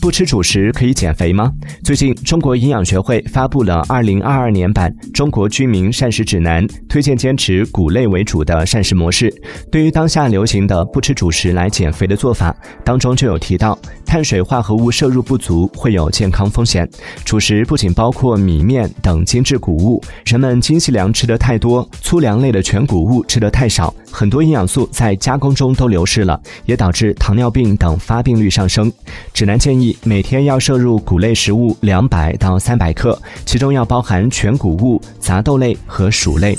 不吃主食可以减肥吗？最近，中国营养学会发布了二零二二年版《中国居民膳食指南》，推荐坚持谷类为主的膳食模式。对于当下流行的不吃主食来减肥的做法，当中就有提到，碳水化合物摄入不足会有健康风险。主食不仅包括米面等精致谷物，人们精细粮吃得太多，粗粮类的全谷物吃得太少，很多营养素在加工中都流失了，也导致糖尿病等发病率上升。指南建议。每天要摄入谷类食物两百到三百克，其中要包含全谷物、杂豆类和薯类。